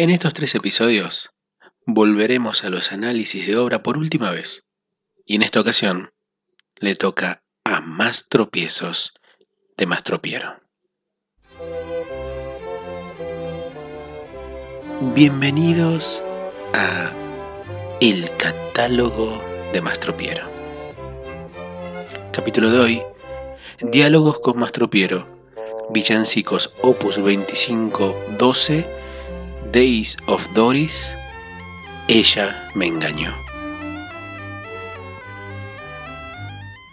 En estos tres episodios volveremos a los análisis de obra por última vez. Y en esta ocasión le toca a Más tropiezos de Mastropiero. Bienvenidos a El catálogo de Mastropiero. Capítulo de hoy, Diálogos con Mastropiero, Villancicos Opus 2512, Days of Doris, Ella me engañó.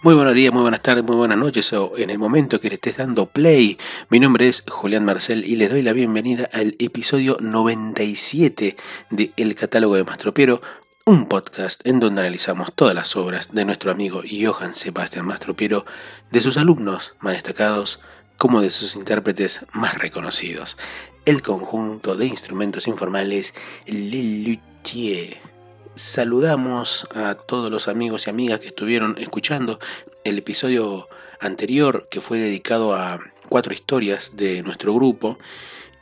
Muy buenos días, muy buenas tardes, muy buenas noches o en el momento que le estés dando play. Mi nombre es Julián Marcel y les doy la bienvenida al episodio 97 de El Catálogo de Mastropiero, un podcast en donde analizamos todas las obras de nuestro amigo Johann Sebastian Mastropiero, de sus alumnos más destacados como de sus intérpretes más reconocidos. El conjunto de instrumentos informales Le Luthier saludamos a todos los amigos y amigas que estuvieron escuchando el episodio anterior que fue dedicado a cuatro historias de nuestro grupo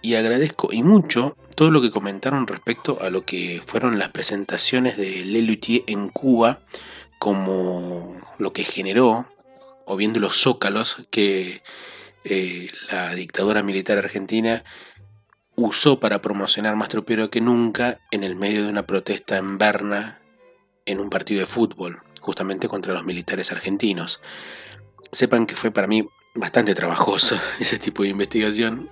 y agradezco y mucho todo lo que comentaron respecto a lo que fueron las presentaciones de Lelutier en Cuba como lo que generó o viendo los zócalos que eh, la dictadura militar argentina usó para promocionar más tropiero que nunca en el medio de una protesta en Berna en un partido de fútbol, justamente contra los militares argentinos. Sepan que fue para mí bastante trabajoso ese tipo de investigación,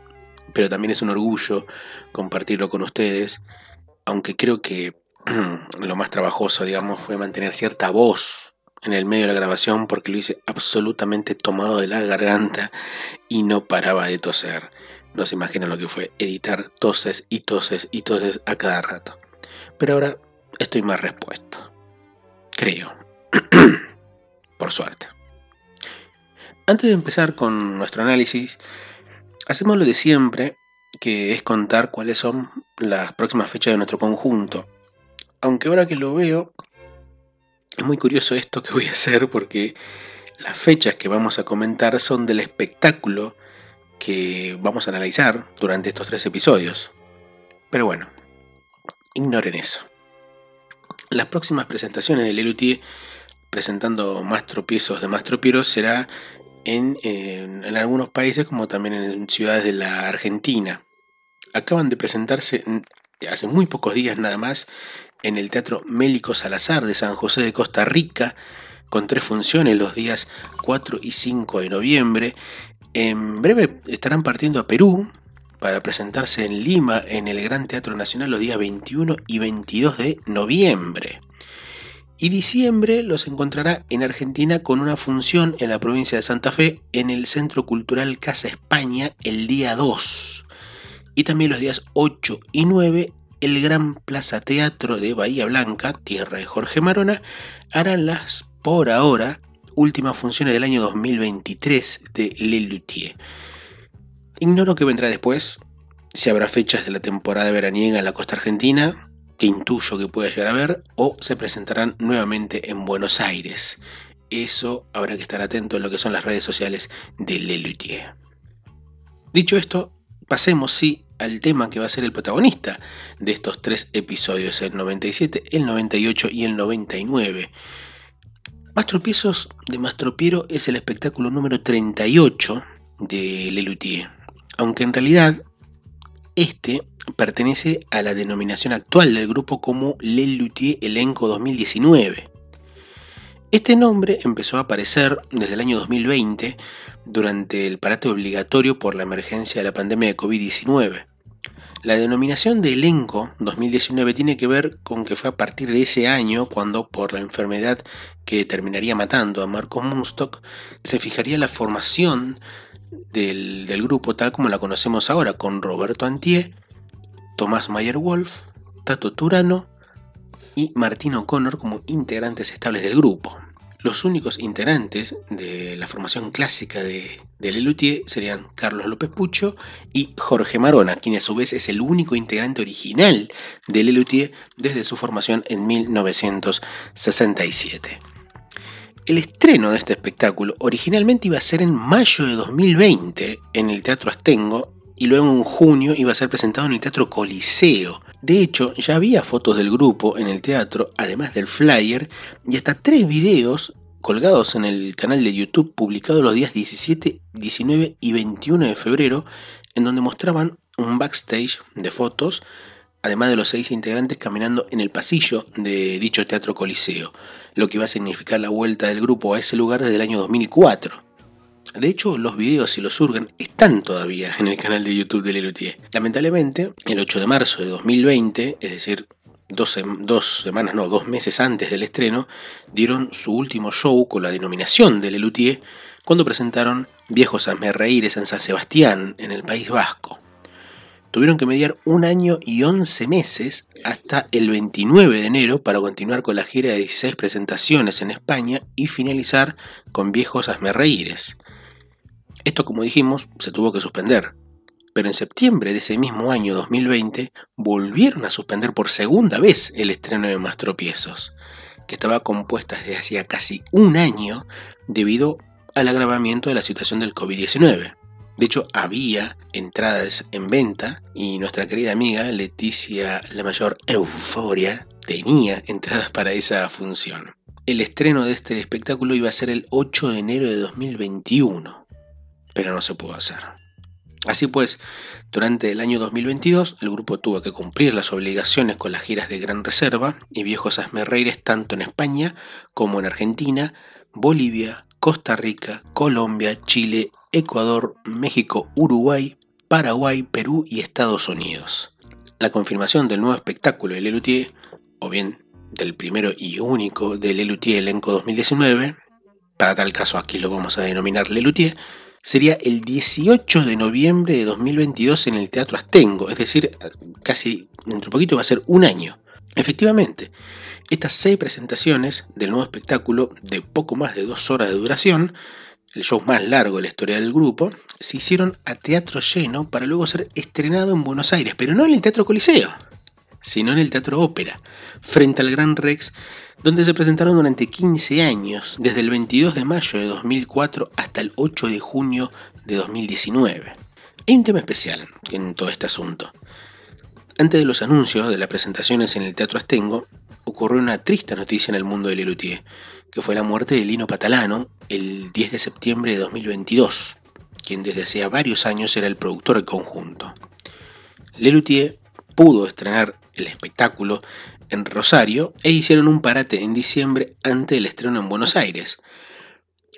pero también es un orgullo compartirlo con ustedes, aunque creo que lo más trabajoso, digamos, fue mantener cierta voz en el medio de la grabación porque lo hice absolutamente tomado de la garganta y no paraba de toser. No se imaginan lo que fue editar toses y toses y toses a cada rato. Pero ahora estoy más respuesto. Creo. Por suerte. Antes de empezar con nuestro análisis, hacemos lo de siempre, que es contar cuáles son las próximas fechas de nuestro conjunto. Aunque ahora que lo veo, es muy curioso esto que voy a hacer porque las fechas que vamos a comentar son del espectáculo que vamos a analizar durante estos tres episodios. Pero bueno, ignoren eso. Las próximas presentaciones de Lelutier presentando más tropiezos de más tropieros será en, en, algunos países como también en ciudades de la Argentina. Acaban de presentarse hace muy pocos días nada más en el Teatro Mélico Salazar de San José de Costa Rica, con tres funciones los días 4 y 5 de noviembre, en breve estarán partiendo a Perú para presentarse en Lima en el Gran Teatro Nacional los días 21 y 22 de noviembre. Y diciembre los encontrará en Argentina con una función en la provincia de Santa Fe en el Centro Cultural Casa España el día 2. Y también los días 8 y 9 el Gran Plaza Teatro de Bahía Blanca, tierra de Jorge Marona, harán las por ahora últimas funciones del año 2023 de Le Luthier. Ignoro qué vendrá después, si habrá fechas de la temporada veraniega en la costa argentina, que intuyo que pueda llegar a ver, o se presentarán nuevamente en Buenos Aires. Eso habrá que estar atento en lo que son las redes sociales de Le Luthier. Dicho esto, pasemos sí al tema que va a ser el protagonista de estos tres episodios, el 97, el 98 y el 99 Mastropiezos de Mastropiero es el espectáculo número 38 de Lelutier, aunque en realidad este pertenece a la denominación actual del grupo como Lelutier Elenco 2019. Este nombre empezó a aparecer desde el año 2020 durante el parate obligatorio por la emergencia de la pandemia de COVID-19. La denominación de elenco 2019 tiene que ver con que fue a partir de ese año cuando por la enfermedad que terminaría matando a Marco Munstock se fijaría la formación del, grupo tal como la conocemos ahora con Roberto Antier, Tomás Mayer Wolf, Tato Turano y Martín O'Connor como integrantes estables del grupo. Los únicos integrantes de la formación clásica de, de Lelutier serían Carlos López Pucho y Jorge Marona, quien a su vez es el único integrante original de Lelutier desde su formación en 1967. El estreno de este espectáculo originalmente iba a ser en mayo de 2020 en el Teatro Astengo y luego en junio iba a ser presentado en el Teatro Coliseo. De hecho, ya había fotos del grupo en el teatro, además del flyer, y hasta tres videos colgados en el canal de YouTube publicado los días 17, 19 y 21 de febrero, en donde mostraban un backstage de fotos, además de los seis integrantes caminando en el pasillo de dicho Teatro Coliseo, lo que iba a significar la vuelta del grupo a ese lugar desde el año 2004. De hecho, los videos, si los surgen, están todavía en el canal de YouTube de Lelutier. Lamentablemente, el 8 de marzo de 2020, es decir, dos, semanas, no, dos meses antes del estreno, dieron su último show con la denominación de Lelutier cuando presentaron Viejos Reíres en San Sebastián, en el País Vasco. Tuvieron que mediar un año y 11 meses hasta el 29 de enero para continuar con la gira de 16 presentaciones en España y finalizar con Viejos Reíres. Esto, como dijimos, se tuvo que suspender. Pero en septiembre de ese mismo año 2020 volvieron a suspender por segunda vez el estreno de Más Tropiezos, que estaba compuesta desde hacía casi un año debido al agravamiento de la situación del COVID-19. De hecho, había entradas en venta y nuestra querida amiga Leticia La Mayor Euforia tenía entradas para esa función. El estreno de este espectáculo iba a ser el 8 de enero de 2021 pero no se pudo hacer. Así pues, durante el año 2022 el grupo tuvo que cumplir las obligaciones con las giras de Gran Reserva y Viejos Asmerreires tanto en España como en Argentina, Bolivia, Costa Rica, Colombia, Chile, Ecuador, México, Uruguay, Paraguay, Perú y Estados Unidos. La confirmación del nuevo espectáculo de Lelutier, o bien del primero y único de Lelutier Elenco 2019, para tal caso aquí lo vamos a denominar Lelutier, sería el 18 de noviembre de 2022 en el Teatro Astengo, es decir, casi dentro de poquito va a ser un año. Efectivamente, estas seis presentaciones del nuevo espectáculo de poco más de dos horas de duración, el show más largo de la historia del grupo, se hicieron a teatro lleno para luego ser estrenado en Buenos Aires, pero no en el Teatro Coliseo, sino en el Teatro Ópera, frente al Gran Rex donde se presentaron durante 15 años, desde el 22 de mayo de 2004 hasta el 8 de junio de 2019. Hay un tema especial en todo este asunto. Antes de los anuncios de las presentaciones en el Teatro Astengo, ocurrió una triste noticia en el mundo de Lelutier, que fue la muerte de Lino Patalano el 10 de septiembre de 2022, quien desde hacía varios años era el productor del conjunto. Lelutier pudo estrenar el espectáculo en Rosario e hicieron un parate en diciembre ante el estreno en Buenos Aires.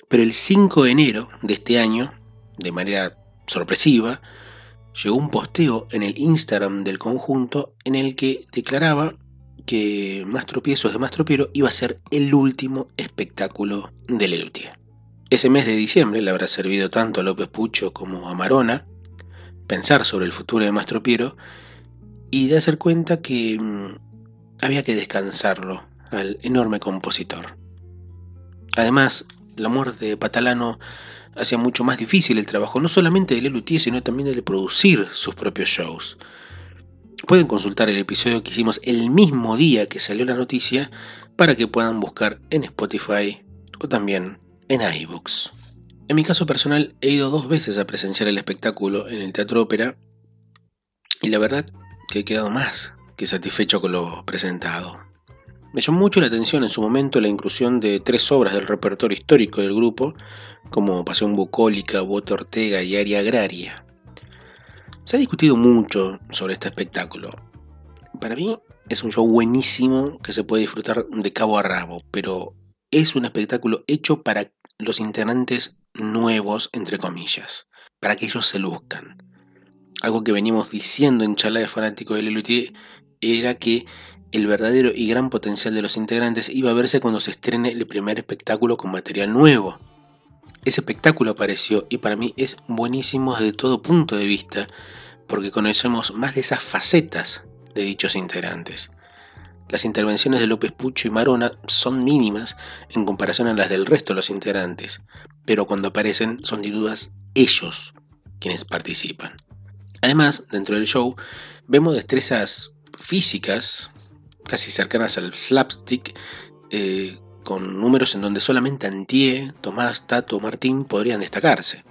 Pero el 5 de enero de este año, de manera sorpresiva, llegó un posteo en el Instagram del conjunto en el que declaraba que Más Tropiezos de Más Tropiero iba a ser el último espectáculo de Lelutier. Ese mes de diciembre le habrá servido tanto a López Pucho como a Marona pensar sobre el futuro de Más Tropiero y de hacer cuenta que mm, había que descansarlo al enorme compositor. Además, la muerte de Patalano hacía mucho más difícil el trabajo, no solamente de Lelutier, sino también de producir sus propios shows. Pueden consultar el episodio que hicimos el mismo día que salió la noticia para que puedan buscar en Spotify o también en iBooks. En mi caso personal he ido dos veces a presenciar el espectáculo en el Teatro Ópera y la verdad que he quedado más que satisfecho con lo presentado. Me llamó mucho la atención en su momento la inclusión de tres obras del repertorio histórico del grupo, como Pasión Bucólica, Voto Ortega y Aria Agraria. Se ha discutido mucho sobre este espectáculo. Para mí es un show buenísimo que se puede disfrutar de cabo a rabo, pero es un espectáculo hecho para los integrantes nuevos, entre comillas, para que ellos se luzcan. Algo que venimos diciendo en charla de fanático de Lelutier era que el verdadero y gran potencial de los integrantes iba a verse cuando se estrene el primer espectáculo con material nuevo. Ese espectáculo apareció y para mí es buenísimo desde todo punto de vista porque conocemos más de esas facetas de dichos integrantes. Las intervenciones de López Pucho y Marona son mínimas en comparación a las del resto de los integrantes, pero cuando aparecen son sin dudas ellos quienes participan. Además, dentro del show, vemos destrezas físicas, casi cercanas al slapstick, eh, con números en donde solamente Antie, Tomás, Tato, Martín podrían destacarse.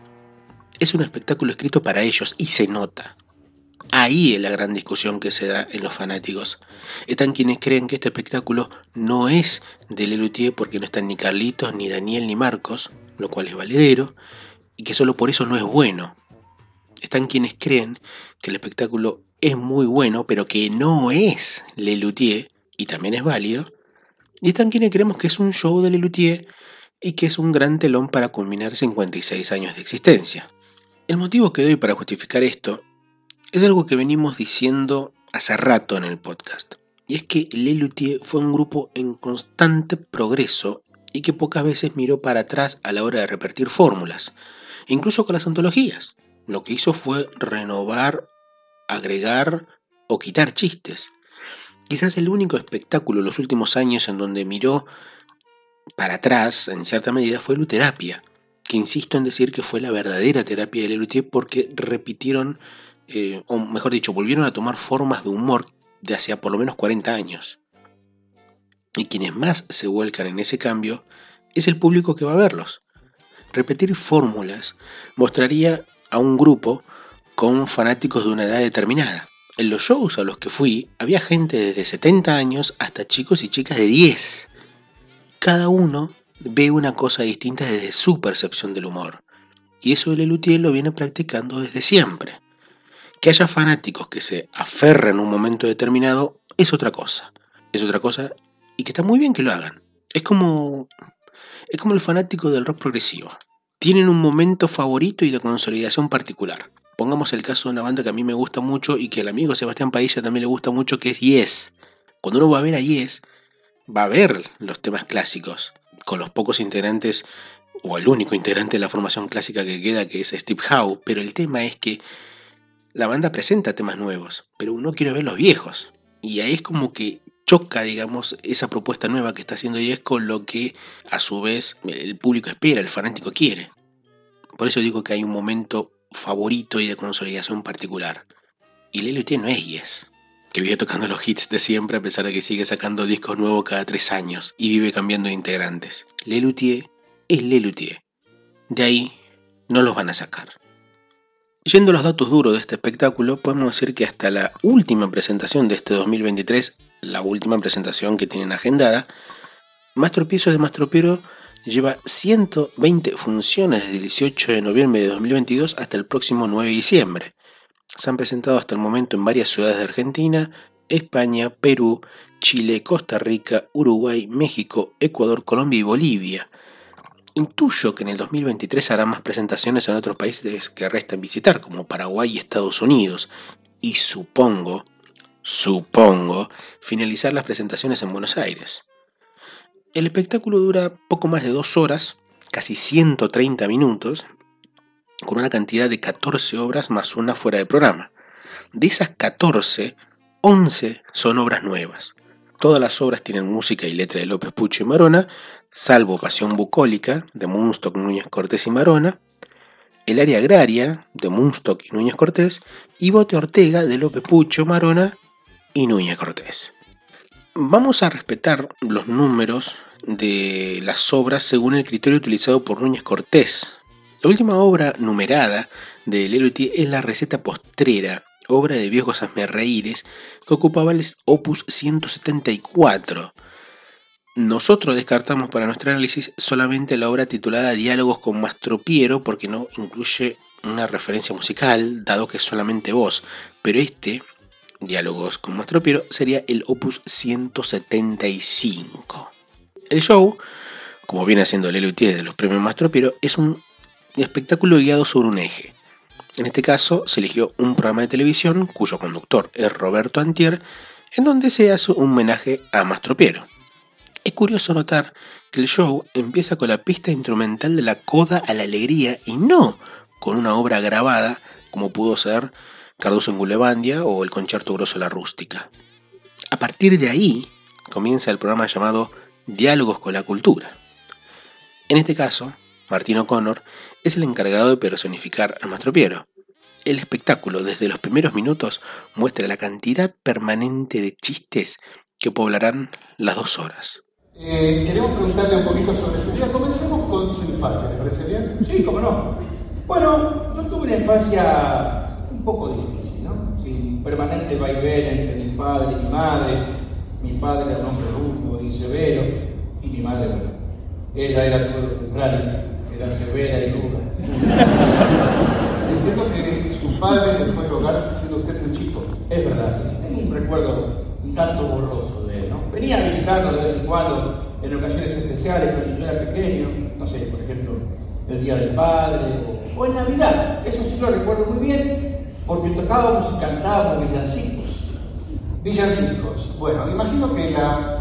Es un espectáculo escrito para ellos y se nota. Ahí es la gran discusión que se da en los fanáticos. Están quienes creen que este espectáculo no es de Lelutier porque no están ni Carlitos, ni Daniel, ni Marcos, lo cual es valedero, y que solo por eso no es bueno. Están quienes creen que el espectáculo es muy bueno, pero que no es Lelutier, y también es válido. Y quienes creemos que es un show de Lelutier y que es un gran telón para culminar 56 años de existencia. El motivo que doy para justificar esto es algo que venimos diciendo hace rato en el podcast. Y es que Lelutier fue un grupo en constante progreso y que pocas veces miró para atrás a la hora de repetir fórmulas, incluso con las antologías. Lo que hizo fue renovar, agregar o quitar chistes. Quizás el único espectáculo en los últimos años en donde miró para atrás, en cierta medida, fue Luterapia, que insisto en decir que fue la verdadera terapia de Lelutier porque repitieron eh, o mejor dicho, volvieron a tomar formas de humor de hacia por lo menos 40 años. Y quienes más se vuelcan en ese cambio es el público que va a verlos. Repetir fórmulas mostraría a un grupo con fanáticos de una edad determinada. En los shows a los que fui había gente desde 70 años hasta chicos y chicas de 10. Cada uno ve una cosa distinta desde su percepción del humor. Y eso el Lelutier lo viene practicando desde siempre. Que haya fanáticos que se aferren en un momento determinado es otra cosa. Es otra cosa y que está muy bien que lo hagan. Es como es como el fanático del rock progresivo. Tienen un momento favorito y de consolidación particular. Pongamos el caso de una banda que a mí me gusta mucho y que al amigo Sebastián Padilla también le gusta mucho, que es Yes. Cuando uno va a ver a Yes, va a ver los temas clásicos, con los pocos integrantes, o el único integrante de la formación clásica que queda, que es Steve Howe, pero el tema es que la banda presenta temas nuevos, pero uno quiere ver los viejos. Y ahí es como que choca, digamos, esa propuesta nueva que está haciendo Yes con lo que a su vez el público espera, el fanático quiere. Por eso digo que hay un momento favorito y de consolidación particular. Y Lelutier no es Yes, que vive tocando los hits de siempre a pesar de que sigue sacando discos nuevos cada tres años y vive cambiando de integrantes. Lelutier es Lelutier. De ahí no los van a sacar. Yendo a los datos duros de este espectáculo, podemos decir que hasta la última presentación de este 2023, la última presentación que tienen agendada, Mastropiezos de Mastropiero lleva 120 funciones desde el 18 de noviembre de 2022 hasta el próximo 9 de diciembre. Se han presentado hasta el momento en varias ciudades de Argentina, España, Perú, Chile, Costa Rica, Uruguay, México, Ecuador, Colombia y Bolivia. Intuyo que en el 2023 harán más presentaciones en otros países que restan visitar, como Paraguay y Estados Unidos. Y supongo, supongo, finalizar las presentaciones en Buenos Aires. El espectáculo dura poco más de dos horas, casi 130 minutos, con una cantidad de 14 obras más una fuera de programa. De esas 14, 11 son obras nuevas. Todas las obras tienen música y letra de López Pucho y Marona, salvo Pasión Bucólica de Munstock, Núñez Cortés y Marona, El área agraria de Munstock y Núñez Cortés y Bote Ortega de López Pucho, Marona y Núñez Cortés. Vamos a respetar los números de las obras según el criterio utilizado por Núñez Cortés. La última obra numerada de Lelutier es la receta postrera obra de viejos asmerreíres que ocupaba el opus 174. Nosotros descartamos para nuestro análisis solamente la obra titulada Diálogos con Mastropiero porque no incluye una referencia musical, dado que es solamente voz, pero este, Diálogos con Mastropiero, sería el opus 175. El show, como viene haciendo Lelutier de los premios Mastropiero, es un espectáculo guiado sobre un eje en este caso se eligió un programa de televisión cuyo conductor es Roberto Antier, en donde se hace un homenaje a Mastropiero. Es curioso notar que el show empieza con la pista instrumental de la Coda a la Alegría y no con una obra grabada como pudo ser Cardoso en Gulebandia o el Concierto Grosso La Rústica. A partir de ahí comienza el programa llamado Diálogos con la Cultura. En este caso, Martín O'Connor es el encargado de personificar a Mastro Piero. El espectáculo, desde los primeros minutos, muestra la cantidad permanente de chistes que poblarán las dos horas. Eh, queremos preguntarle un poquito sobre su vida. Comencemos con su infancia, ¿te parece bien? Sí, cómo no. Bueno, yo una infancia un poco difícil, ¿no? Sin permanente vaivén entre mi padre y mi madre. Mi padre era un hombre rudo y severo, y mi madre, bueno, ella era todo lo contrario, era severa y ruda. Entiendo que su padre dejó el hogar siendo usted un chico. Es verdad, sí, sí, tengo un recuerdo un tanto borroso de él, ¿no? Venía a visitarnos de vez en cuando, en ocasiones especiales, cuando yo era pequeño, no sé, por ejemplo, el Día del Padre, o, o en Navidad, eso sí lo recuerdo muy bien, porque tocábamos y cantábamos villancicos. Villancicos. Bueno, me imagino que la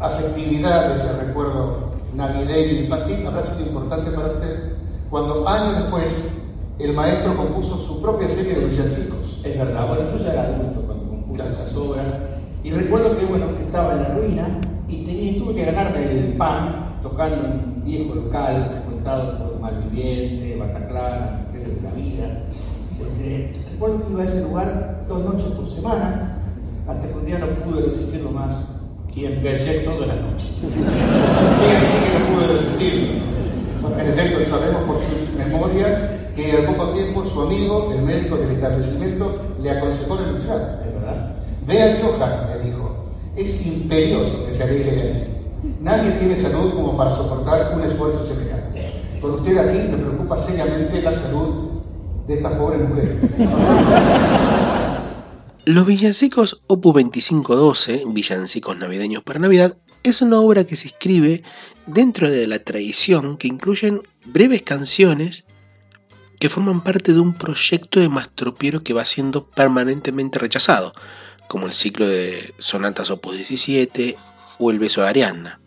afectividad de ese recuerdo navideño infantil habrá sido importante para usted cuando años después el maestro compuso su propia serie de villancicos. Es verdad, bueno, yo ya era adulto cuando compuse esas obras, y recuerdo que, bueno, estaba en la ruina y tenía, tuve que ganarme el pan tocando en un viejo local frecuentado por malvivientes, Bataclan, mujeres de la vida. Este, recuerdo que iba a ese lugar dos noches por semana, hasta que un día no pude resistirlo más y empecé toda la noche. Quiere decir que no pude resistirlo. Bueno, en efecto, sabemos por sus memorias que al poco tiempo su amigo, el médico del establecimiento, le aconsejó renunciar. Ve a Johan, le dijo, es imperioso que se aleje de aquí. Nadie tiene salud como para soportar un esfuerzo semejante. Con usted aquí me preocupa seriamente la salud de estas pobres mujeres. Los villancicos Opus 2512, Villancicos Navideños para Navidad, es una obra que se escribe dentro de la tradición que incluyen breves canciones que forman parte de un proyecto de Mastropiero que va siendo permanentemente rechazado, como el ciclo de sonatas Opus 17 o el beso de Ariadna.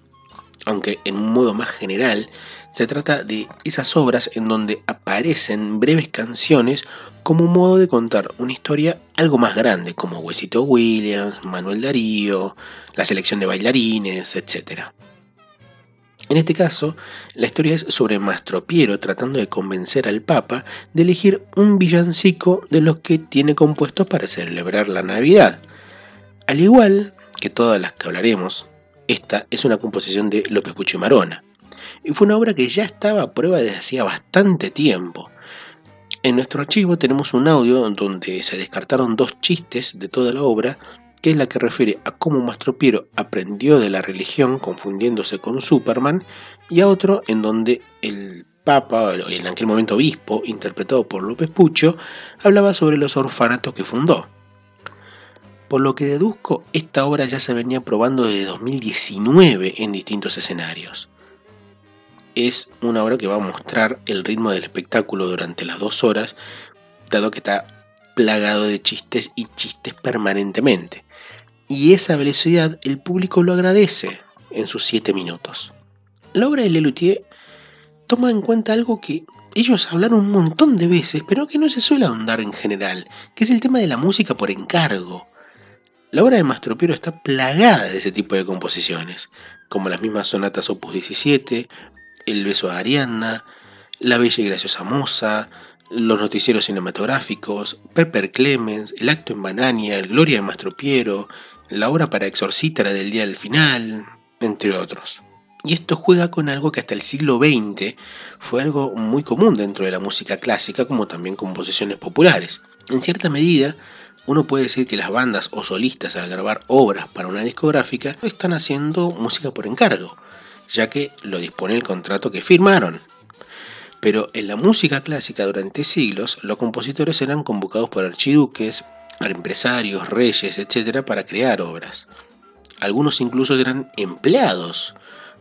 Aunque en un modo más general, se trata de esas obras en donde aparecen breves canciones como un modo de contar una historia algo más grande, como Huesito Williams, Manuel Darío, la selección de bailarines, etc. En este caso, la historia es sobre Mastro Piero tratando de convencer al Papa de elegir un villancico de los que tiene compuestos para celebrar la Navidad. Al igual que todas las que hablaremos, esta es una composición de López Pucho y Marona. Y fue una obra que ya estaba a prueba desde hacía bastante tiempo. En nuestro archivo tenemos un audio donde se descartaron dos chistes de toda la obra, que es la que refiere a cómo Mastro Piero aprendió de la religión confundiéndose con Superman, y a otro en donde el Papa, en aquel momento obispo, interpretado por López Pucho, hablaba sobre los orfanatos que fundó. Por lo que deduzco, esta obra ya se venía probando desde 2019 en distintos escenarios. Es una obra que va a mostrar el ritmo del espectáculo durante las dos horas, dado que está plagado de chistes y chistes permanentemente. Y esa velocidad el público lo agradece en sus siete minutos. La obra de Lelutier toma en cuenta algo que ellos hablaron un montón de veces, pero que no se suele ahondar en general, que es el tema de la música por encargo. La obra de Mastropiero está plagada de ese tipo de composiciones, como las mismas sonatas Opus 17, El beso a Ariadna, La bella y graciosa moza, los noticieros cinematográficos, Pepper Clemens, El acto en Banania, El Gloria de Mastropiero, la obra para exorcítara del día del final, entre otros. Y esto juega con algo que hasta el siglo XX fue algo muy común dentro de la música clásica, como también composiciones populares. En cierta medida, uno puede decir que las bandas o solistas al grabar obras para una discográfica están haciendo música por encargo, ya que lo dispone el contrato que firmaron. Pero en la música clásica durante siglos, los compositores eran convocados por archiduques, empresarios, reyes, etc., para crear obras. Algunos incluso eran empleados,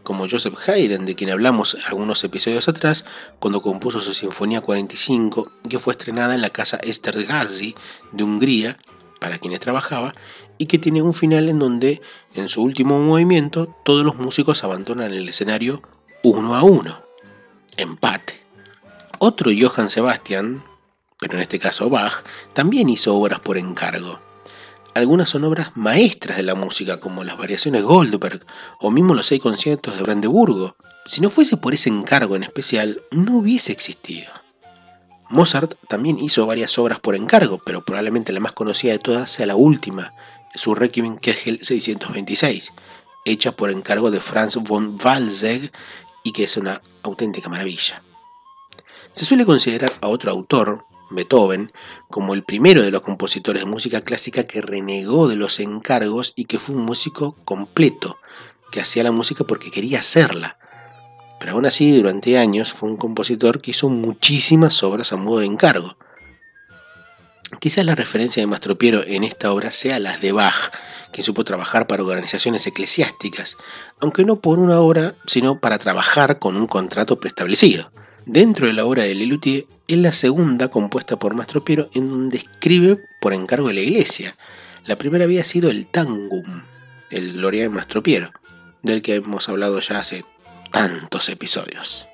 como Joseph Haydn, de quien hablamos algunos episodios atrás, cuando compuso su Sinfonía 45, que fue estrenada en la casa Esterházy de Hungría, para quienes trabajaba, y que tiene un final en donde, en su último movimiento, todos los músicos abandonan el escenario uno a uno. Empate. Otro Johann Sebastian, pero en este caso Bach, también hizo obras por encargo. Algunas son obras maestras de la música, como las variaciones Goldberg o mismo los seis conciertos de Brandeburgo. Si no fuese por ese encargo en especial, no hubiese existido. Mozart también hizo varias obras por encargo, pero probablemente la más conocida de todas sea la última, su Requiem Kegel 626, hecha por encargo de Franz von Walsegg y que es una auténtica maravilla. Se suele considerar a otro autor, Beethoven, como el primero de los compositores de música clásica que renegó de los encargos y que fue un músico completo, que hacía la música porque quería hacerla. Pero aún así, durante años fue un compositor que hizo muchísimas obras a modo de encargo. Quizás la referencia de Mastro Piero en esta obra sea las de Bach, que supo trabajar para organizaciones eclesiásticas, aunque no por una obra, sino para trabajar con un contrato preestablecido. Dentro de la obra de Lelutier es la segunda compuesta por Mastro Piero en donde escribe por encargo de la iglesia. La primera había sido el Tangum, el Gloria de Mastro Piero, del que hemos hablado ya hace tantos episodios.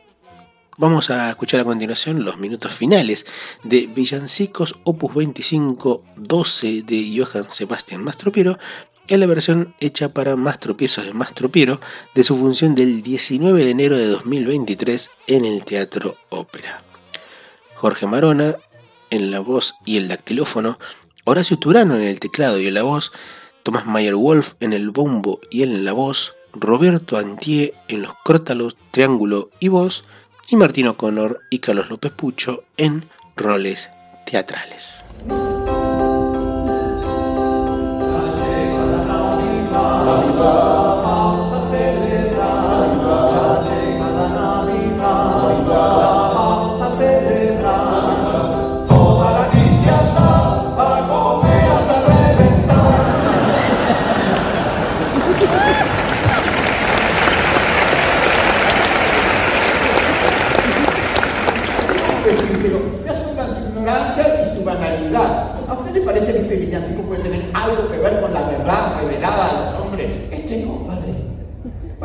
Vamos a escuchar a continuación los minutos finales de Villancicos Opus 25 12 de Johann Sebastian Mastropiero en la versión hecha para Mastropiezos de Mastropiero de su función del 19 de enero de 2023 en el Teatro Ópera. Jorge Marona en la voz y el dactilófono, Horacio Turano en el teclado y en la voz, Tomás Mayer Wolf en el bombo y en la voz, Roberto Antier en los crótalos, triángulo y voz, y Martino O'Connor y Carlos López Pucho en roles teatrales.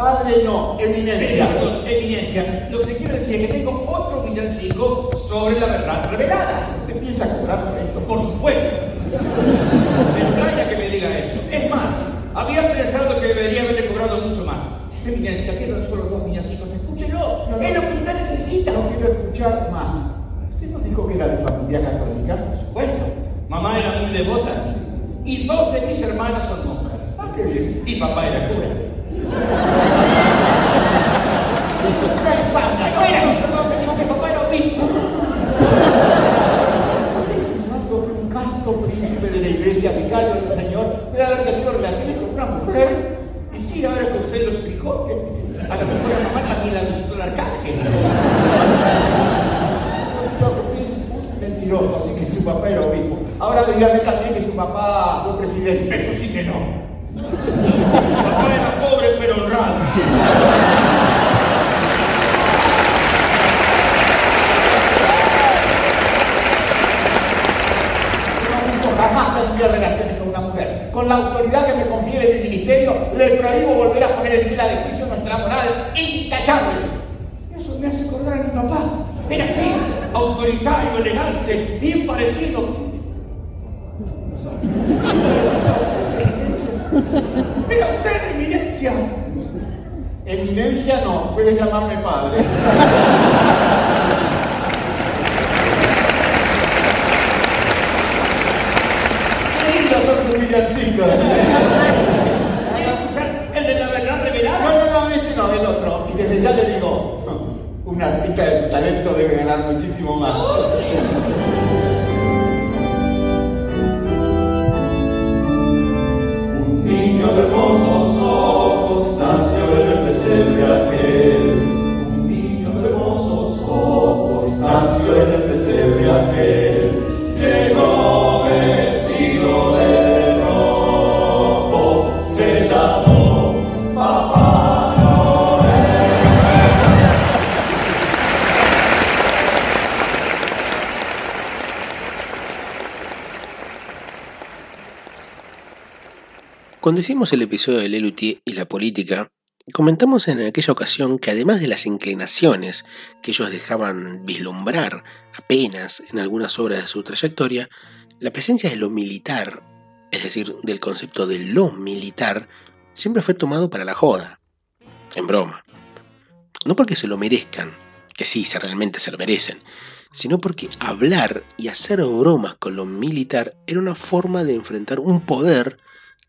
Padre no, eminencia. eminencia. Lo que te quiero decir es que tengo otro villancico sobre la verdad revelada. ¿Te piensa cobrar por esto? Por supuesto. me extraña que me diga eso. Es más, había pensado que debería haberle cobrado mucho más. Eminencia, quedan solo dos villancicos. Escúchelo. es lo que usted necesita. No quiero escuchar más. ¿Usted no dijo que era de familia católica? Por supuesto. Mamá era muy devota y dos de mis hermanas son monjas. Ah, qué bien. Y papá era cura. Así que su papá era obispo. Ahora dígame también que su papá fue presidente. Eso sí que no. papá era pobre pero honrado. Jamás tendría relaciones con una mujer. Con la autoridad que me confiere mi ministerio, le prohíbo volver a poner en tela de juicio nuestra moral intachable. Eso me hace acordar a mi papá. Era así, autoritario, elegante, bien parecido Mira usted, eminencia. Eminencia no, puedes llamarme padre. Qué lindos son sus villancicos. ¿El de la verdad revelada? No, no, no, ese no, el otro. Y desde ya le digo, un artista de su talento debe ganar muchísimo más. Cuando hicimos el episodio de Lelutier y la política, comentamos en aquella ocasión que además de las inclinaciones que ellos dejaban vislumbrar apenas en algunas obras de su trayectoria, la presencia de lo militar, es decir, del concepto de lo militar, siempre fue tomado para la joda, en broma. No porque se lo merezcan, que sí, se realmente se lo merecen, sino porque hablar y hacer bromas con lo militar era una forma de enfrentar un poder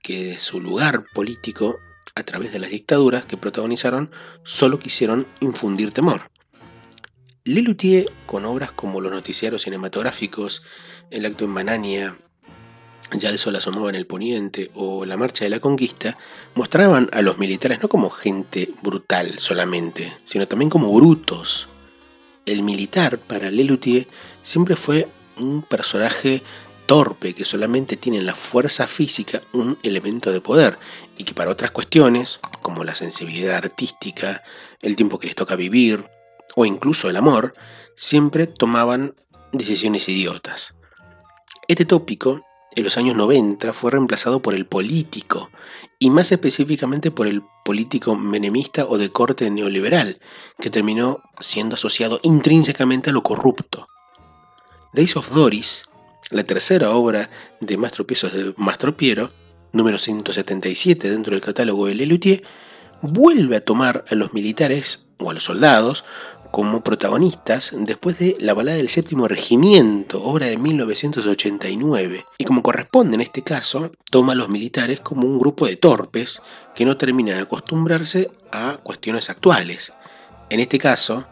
que su lugar político, a través de las dictaduras que protagonizaron, solo quisieron infundir temor. Lelutier, con obras como los noticiarios cinematográficos, El acto en Banania, Ya el sol asomaba en el poniente o La marcha de la conquista, mostraban a los militares no como gente brutal solamente, sino también como brutos. El militar para Lelutier siempre fue un personaje torpe que solamente tiene en la fuerza física un elemento de poder y que para otras cuestiones, como la sensibilidad artística, el tiempo que les toca vivir o incluso el amor, siempre tomaban decisiones idiotas. Este tópico en los años 90 fue reemplazado por el político y más específicamente por el político menemista o de corte neoliberal, que terminó siendo asociado intrínsecamente a lo corrupto. Days of Doris la tercera obra de tropiezos de Mastro Piero, número 177 dentro del catálogo de Lelutier, vuelve a tomar a los militares o a los soldados como protagonistas después de La balada del séptimo regimiento, obra de 1989, y como corresponde en este caso, toma a los militares como un grupo de torpes que no termina de acostumbrarse a cuestiones actuales, en este caso,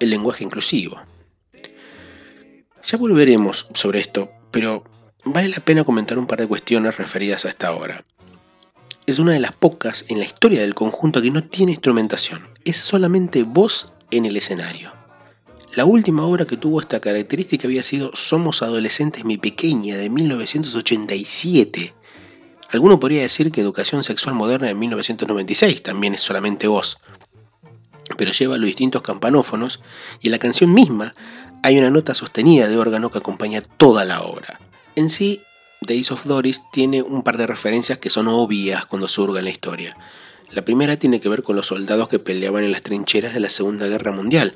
el lenguaje inclusivo. Ya volveremos sobre esto, pero vale la pena comentar un par de cuestiones referidas a esta obra. Es una de las pocas en la historia del conjunto que no tiene instrumentación, es solamente voz en el escenario. La última obra que tuvo esta característica había sido Somos Adolescentes Mi Pequeña de 1987. Alguno podría decir que Educación Sexual Moderna de 1996 también es solamente voz, pero lleva los distintos campanófonos y en la canción misma hay una nota sostenida de órgano que acompaña toda la obra. En sí, Days of Doris tiene un par de referencias que son obvias cuando surga en la historia. La primera tiene que ver con los soldados que peleaban en las trincheras de la Segunda Guerra Mundial,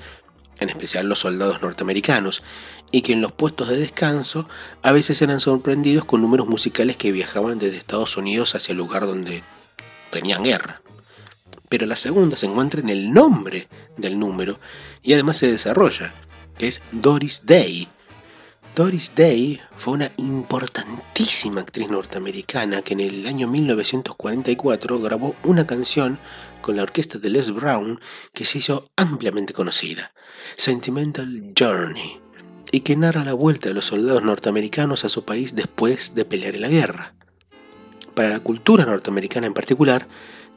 en especial los soldados norteamericanos, y que en los puestos de descanso a veces eran sorprendidos con números musicales que viajaban desde Estados Unidos hacia el lugar donde tenían guerra. Pero la segunda se encuentra en el nombre del número y además se desarrolla que es Doris Day. Doris Day fue una importantísima actriz norteamericana que en el año 1944 grabó una canción con la orquesta de Les Brown que se hizo ampliamente conocida, Sentimental Journey, y que narra la vuelta de los soldados norteamericanos a su país después de pelear en la guerra. Para la cultura norteamericana en particular,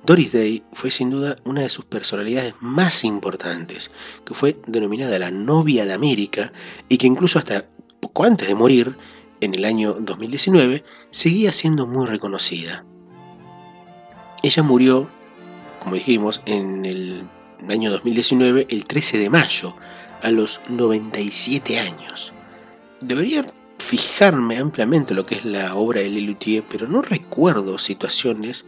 Doris Day fue sin duda una de sus personalidades más importantes, que fue denominada la novia de América y que incluso hasta poco antes de morir, en el año 2019, seguía siendo muy reconocida. Ella murió, como dijimos, en el año 2019, el 13 de mayo, a los 97 años. Debería fijarme ampliamente lo que es la obra de Lelutier, pero no recuerdo situaciones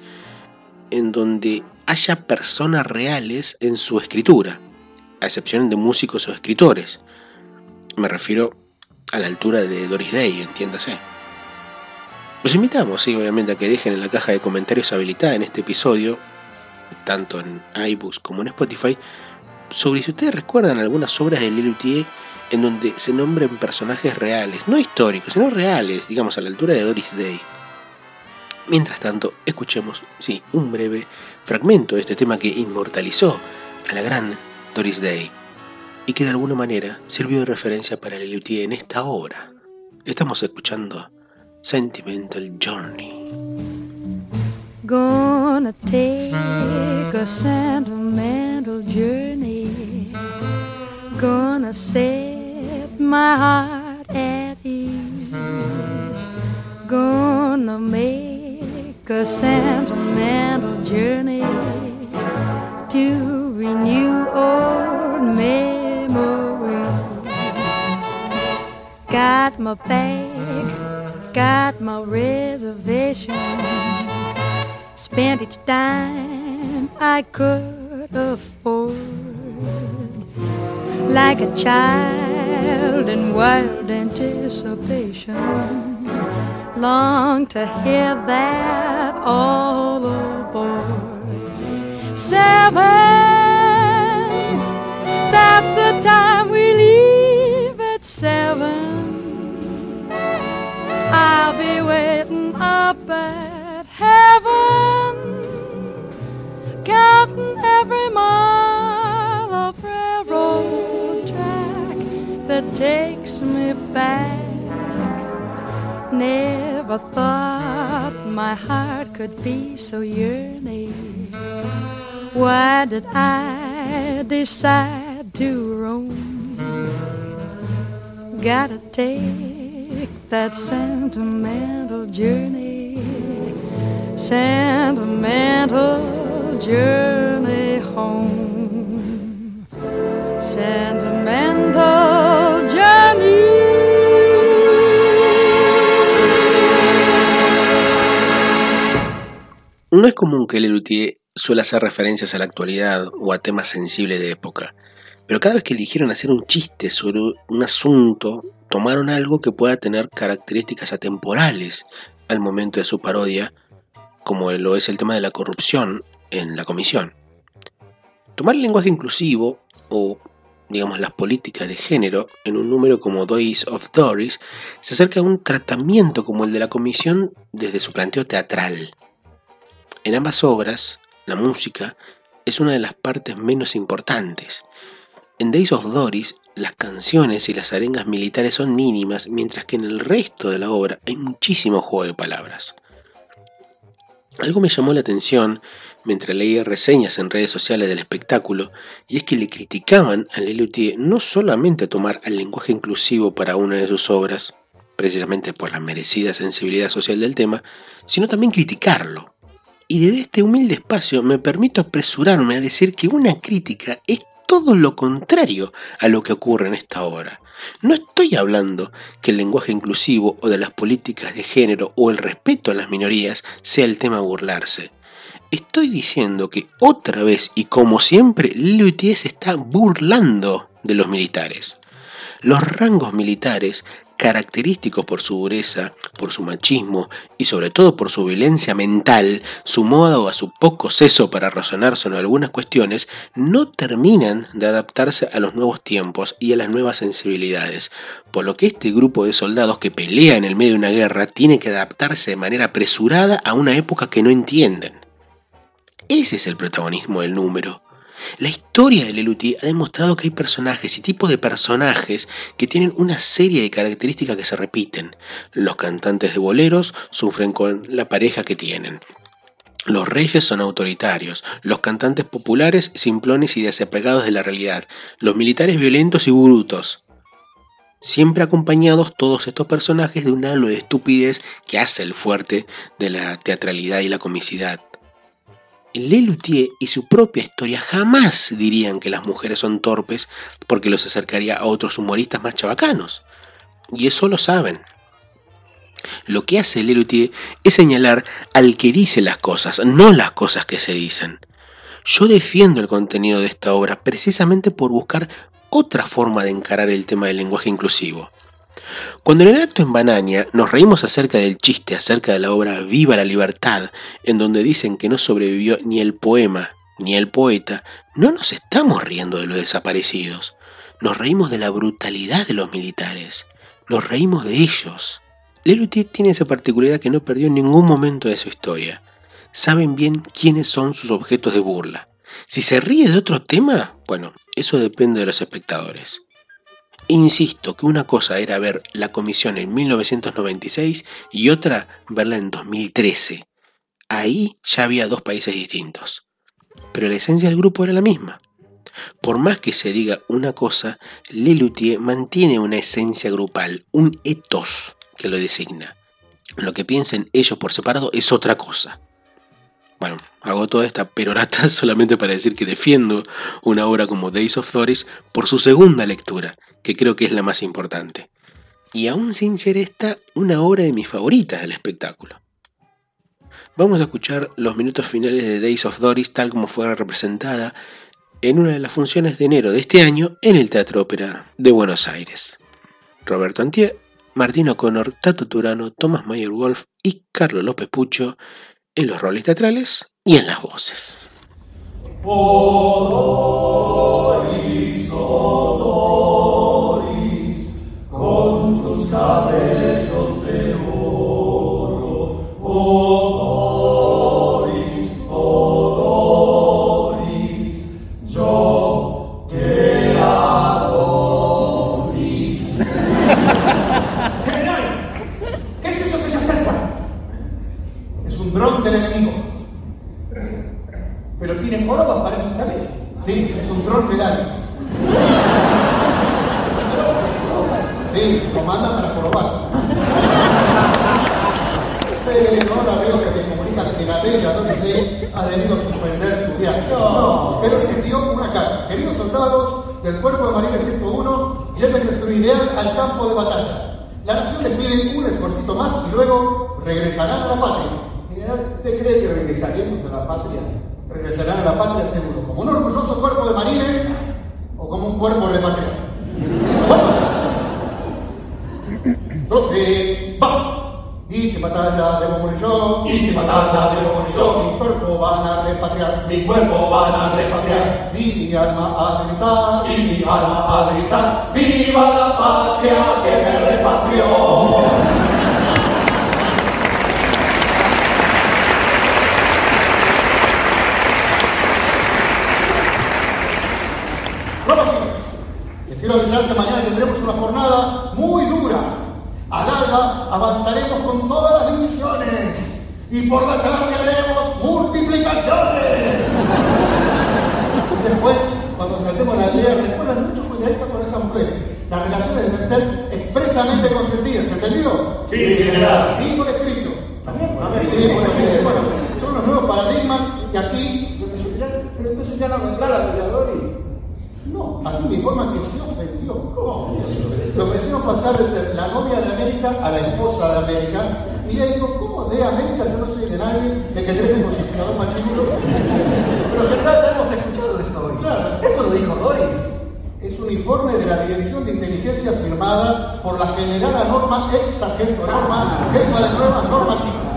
en donde haya personas reales en su escritura, a excepción de músicos o escritores. Me refiero a la altura de Doris Day, entiéndase. Los invitamos, sí, obviamente, a que dejen en la caja de comentarios habilitada en este episodio, tanto en iBooks como en Spotify, sobre si ustedes recuerdan algunas obras de Lelutier en donde se nombren personajes reales, no históricos, sino reales, digamos, a la altura de Doris Day. Mientras tanto, escuchemos, sí, un breve fragmento de este tema que inmortalizó a la gran Doris Day y que de alguna manera sirvió de referencia para Lelutier en esta obra. Estamos escuchando Sentimental Journey. Gonna take a sentimental journey. Gonna set my heart at ease. Gonna make a sentimental journey to renew old memories. Got my bag, got my reservation. Spent each dime I could afford. Like a child in wild anticipation long to hear that all aboard. Seven, that's the time we leave at seven. I'll be waiting up at heaven, counting every mile of railroad track that takes me back. Never thought my heart could be so yearning. Why did I decide to roam? Gotta take that sentimental journey, sentimental journey home, sentimental No es común que Lelutier suele hacer referencias a la actualidad o a temas sensibles de época, pero cada vez que eligieron hacer un chiste sobre un asunto, tomaron algo que pueda tener características atemporales al momento de su parodia, como lo es el tema de la corrupción en la comisión. Tomar el lenguaje inclusivo o digamos las políticas de género en un número como Days of Doris se acerca a un tratamiento como el de la comisión desde su planteo teatral. En ambas obras, la música es una de las partes menos importantes. En Days of Doris, las canciones y las arengas militares son mínimas, mientras que en el resto de la obra hay muchísimo juego de palabras. Algo me llamó la atención mientras leía reseñas en redes sociales del espectáculo, y es que le criticaban a Lelutier no solamente tomar el lenguaje inclusivo para una de sus obras, precisamente por la merecida sensibilidad social del tema, sino también criticarlo. Y desde este humilde espacio me permito apresurarme a decir que una crítica es todo lo contrario a lo que ocurre en esta obra. No estoy hablando que el lenguaje inclusivo o de las políticas de género o el respeto a las minorías sea el tema a burlarse. Estoy diciendo que otra vez y como siempre Lelutier se está burlando de los militares. Los rangos militares característicos por su dureza, por su machismo y sobre todo por su violencia mental, sumado a su poco seso para razonar sobre algunas cuestiones, no terminan de adaptarse a los nuevos tiempos y a las nuevas sensibilidades, por lo que este grupo de soldados que pelea en el medio de una guerra tiene que adaptarse de manera apresurada a una época que no entienden. Ese es el protagonismo del número. La historia de Lelutier ha demostrado que hay personajes y tipos de personajes que tienen una serie de características que se repiten. Los cantantes de boleros sufren con la pareja que tienen. Los reyes son autoritarios, los cantantes populares simplones y desapegados de la realidad, los militares violentos y brutos. Siempre acompañados todos estos personajes de un halo de estupidez que hace el fuerte de la teatralidad y la comicidad. Lelutier y su propia historia jamás dirían que las mujeres son torpes porque los acercaría a otros humoristas más chabacanos. Y eso lo saben. Lo que hace Lelutier es señalar al que dice las cosas, no las cosas que se dicen. Yo defiendo el contenido de esta obra precisamente por buscar otra forma de encarar el tema del lenguaje inclusivo. Cuando en el acto en Banania nos reímos acerca del chiste acerca de la obra Viva la Libertad, en donde dicen que no sobrevivió ni el poema ni el poeta, no nos estamos riendo de los desaparecidos. Nos reímos de la brutalidad de los militares. Nos reímos de ellos. Lelutier tiene esa particularidad que no perdió en ningún momento de su historia. Saben bien quiénes son sus objetos de burla. Si se ríe de otro tema, bueno, eso depende de los espectadores. Insisto que una cosa era ver la comisión en 1996 y otra verla en 2013. Ahí ya había dos países distintos. Pero la esencia del grupo era la misma. Por más que se diga una cosa, Lelutier mantiene una esencia grupal, un ethos que lo designa. Lo que piensen ellos por separado es otra cosa. Bueno, hago toda esta perorata solamente para decir que defiendo una obra como Days of Doris por su segunda lectura, que creo que es la más importante. Y aún sin ser esta, una obra de mis favoritas del espectáculo. Vamos a escuchar los minutos finales de Days of Doris tal como fue representada en una de las funciones de enero de este año en el Teatro Ópera de Buenos Aires. Roberto Antier, Martín O'Connor, Tato Turano, Thomas Mayer Wolf y Carlos López Pucho en los roles teatrales y en las voces. Odoris, odoris, quiero avisar que mañana tendremos una jornada muy dura. Al alba avanzaremos con todas las divisiones y por la tarde haremos multiplicaciones. Y después, cuando saltemos la aldea, recuerden mucho cuidadito con esas mujeres. Las relaciones deben ser expresamente consentidas, ¿entendido? Sí, general. Y por escrito. También por escrito. Bueno, son los nuevos paradigmas y aquí Pero entonces ya no vendrá la peleadores. Aquí me informan que se ofendió. Le ofrecieron pasar de ser la novia de América a la esposa de América. Y le digo, ¿cómo de América? Yo no soy de nadie, de que tres posicionador machirulo. Pero general, ya hemos escuchado eso hoy. Claro. Eso lo dijo Doris. Es un informe de la Dirección de Inteligencia firmada por la generala Norma, ex sargento Norma, jefa de nuevas normativas.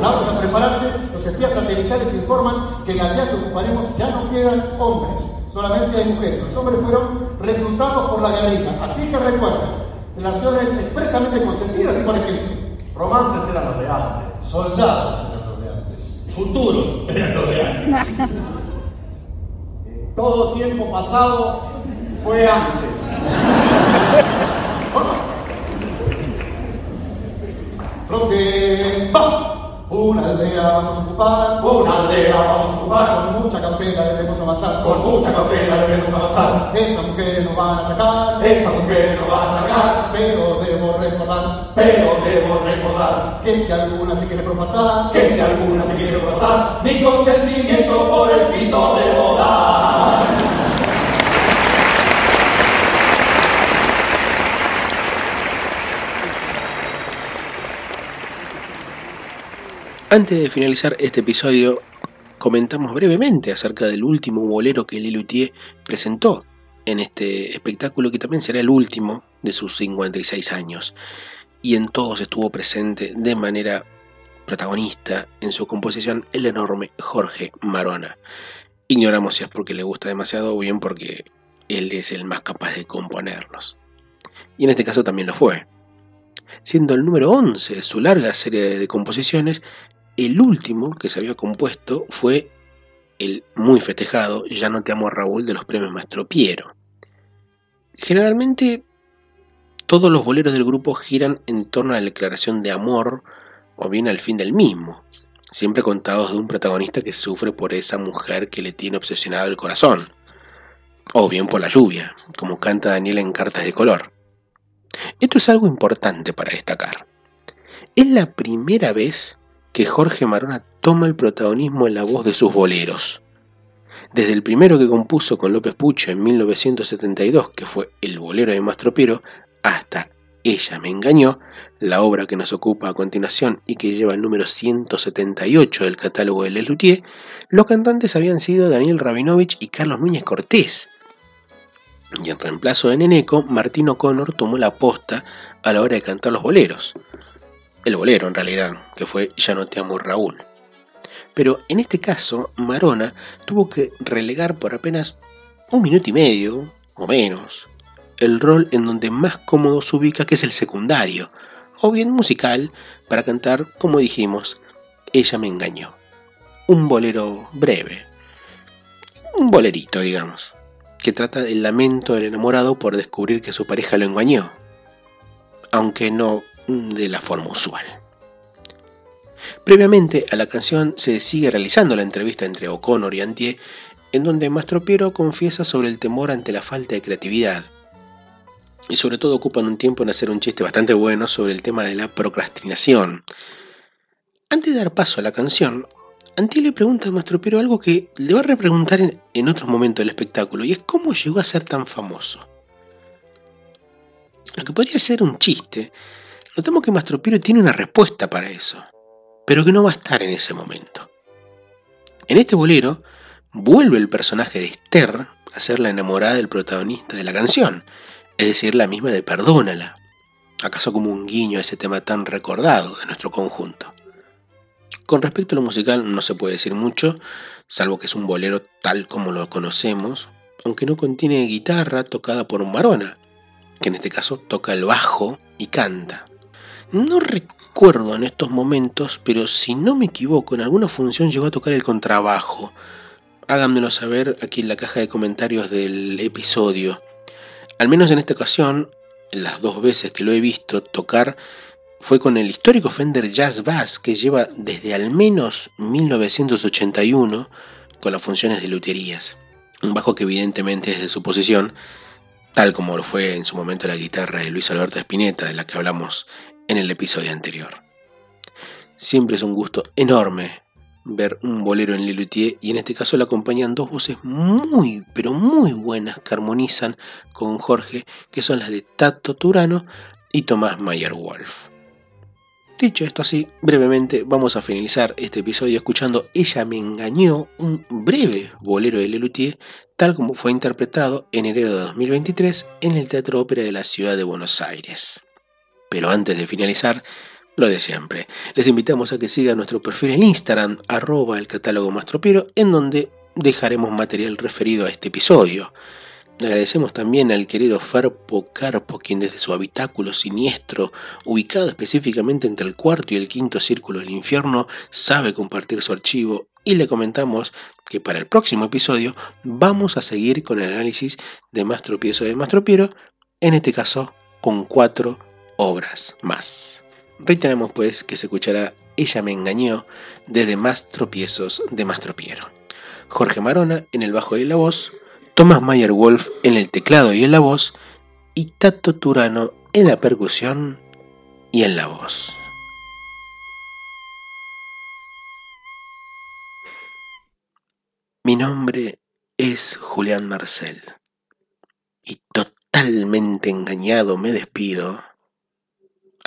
Vamos a prepararse, los espías satelitales informan que en la aldea que ocuparemos ya no quedan hombres, solamente hay mujeres. Los hombres fueron reclutados por la guerrilla, así que recuerden, relaciones expresamente consentidas y por escrito. Romances eran los de antes. Soldados eran los de antes. Futuros eran los de antes. Todo tiempo pasado fue antes. Bloque, va. Una aldea vamos a ocupar, Una aldea vamos a ocupar, con mucha campera avanzar. Con mucha cautela debemos avanzar. Esas mujeres nos van a atacar, Esas mujeres nos van a atacar, pero debo recordar pero debo recordar que si alguna se quiere propasar, que si alguna se quiere pasar, mi consentimiento por escrito debo dar. Antes de finalizar este episodio, comentamos brevemente acerca del último bolero que Lelutier presentó en este espectáculo que también será el último de sus 56 años. Y en todos estuvo presente de manera protagonista en su composición el enorme Jorge Marona. Ignoramos si es porque le gusta demasiado o bien porque él es el más capaz de componerlos. Y en este caso también lo fue. Siendo el número 11 de su larga serie de composiciones, el último que se había compuesto fue el muy festejado Ya no te amo Raúl de los premios Maestro Piero. Generalmente todos los boleros del grupo giran en torno a la declaración de amor o bien al fin del mismo, siempre contados de un protagonista que sufre por esa mujer que le tiene obsesionado el corazón, o bien por la lluvia, como canta Daniel en Cartas de Color. Esto es algo importante para destacar. Es la primera vez que Jorge Marona toma el protagonismo en la voz de sus boleros. Desde el primero que compuso con López Pucho en 1972, que fue El bolero de Mastro Piero, hasta Ella me engañó, la obra que nos ocupa a continuación y que lleva el número 178 del catálogo de Les Luthier, los cantantes habían sido Daniel Rabinovich y Carlos Núñez Cortés. Y en reemplazo de Neneco, Martín O'Connor tomó la posta a la hora de cantar los boleros. El bolero, en realidad, que fue Ya no te amo Raúl. Pero en este caso, Marona tuvo que relegar por apenas un minuto y medio, o menos, el rol en donde más cómodo se ubica, que es el secundario, o bien musical, para cantar, como dijimos, Ella me engañó. Un bolero breve. Un bolerito, digamos, que trata del lamento del enamorado por descubrir que su pareja lo engañó, aunque no de la forma usual. Previamente a la canción se sigue realizando la entrevista entre O'Connor y Antier, en donde Mastro Piero confiesa sobre el temor ante la falta de creatividad. Y sobre todo ocupan un tiempo en hacer un chiste bastante bueno sobre el tema de la procrastinación. Antes de dar paso a la canción, Antier le pregunta a Mastro Piero algo que le va a repreguntar en, en otros momentos del espectáculo, y es cómo llegó a ser tan famoso. Lo que podría ser un chiste, notamos que Mastro Piero tiene una respuesta para eso pero que no va a estar en ese momento. En este bolero vuelve el personaje de Esther a ser la enamorada del protagonista de la canción, es decir, la misma de Perdónala, acaso como un guiño a ese tema tan recordado de nuestro conjunto. Con respecto a lo musical no se puede decir mucho, salvo que es un bolero tal como lo conocemos, aunque no contiene guitarra tocada por un Marona, que en este caso toca el bajo y canta. No recuerdo en estos momentos, pero si no me equivoco, en alguna función llegó a tocar el contrabajo. Háganmelo saber aquí en la caja de comentarios del episodio. Al menos en esta ocasión, las dos veces que lo he visto tocar, fue con el histórico Fender Jazz Bass que lleva desde al menos 1981 con las funciones de luterías. Un bajo que evidentemente es de su posición, tal como lo fue en su momento la guitarra de Luis Alberto Spinetta, de la que hablamos en el episodio anterior. Siempre es un gusto enorme ver un bolero en Lelutier y en este caso le acompañan dos voces muy, pero muy buenas que armonizan con Jorge, que son las de Tato Turano y Tomás Mayer Wolf. Dicho esto así, brevemente vamos a finalizar este episodio escuchando Ella me engañó, un breve bolero de Lelutier, tal como fue interpretado en enero de 2023 en el Teatro Ópera de la Ciudad de Buenos Aires. Pero antes de finalizar, lo de siempre. Les invitamos a que sigan nuestro perfil en Instagram, arroba el catálogo Mastropiero, en donde dejaremos material referido a este episodio. Agradecemos también al querido Farpo Carpo, quien desde su habitáculo siniestro, ubicado específicamente entre el cuarto y el quinto círculo del infierno, sabe compartir su archivo y le comentamos que para el próximo episodio vamos a seguir con el análisis de Mastropiezo de Mastropiero, en este caso con cuatro obras más. Reiteramos pues que se escuchará Ella me engañó desde Más tropiezos de Más tropiero. Jorge Marona en el bajo y la voz, Thomas Mayer Wolf en el teclado y en la voz, y Tato Turano en la percusión y en la voz. Mi nombre es Julián Marcel y totalmente engañado me despido